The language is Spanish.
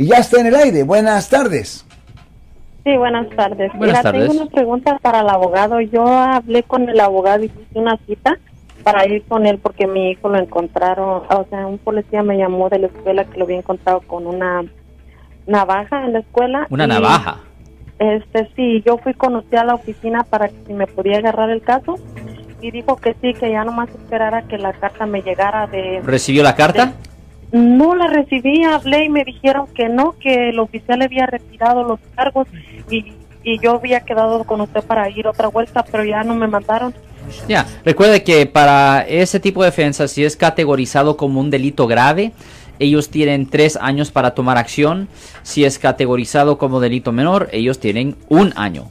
Y ya está en el aire. Buenas tardes. Sí, buenas tardes. Buenas Mira, tardes. tengo una pregunta para el abogado. Yo hablé con el abogado y hice una cita para ir con él porque mi hijo lo encontraron, o sea, un policía me llamó de la escuela que lo había encontrado con una navaja en la escuela. Una y, navaja. Este, sí, yo fui con usted a la oficina para que si me podía agarrar el caso y dijo que sí, que ya nomás esperara que la carta me llegara de... ¿Recibió la carta? No la recibí, hablé y me dijeron que no, que el oficial había retirado los cargos y, y yo había quedado con usted para ir otra vuelta, pero ya no me mandaron. Ya, recuerde que para ese tipo de defensa, si es categorizado como un delito grave, ellos tienen tres años para tomar acción. Si es categorizado como delito menor, ellos tienen un año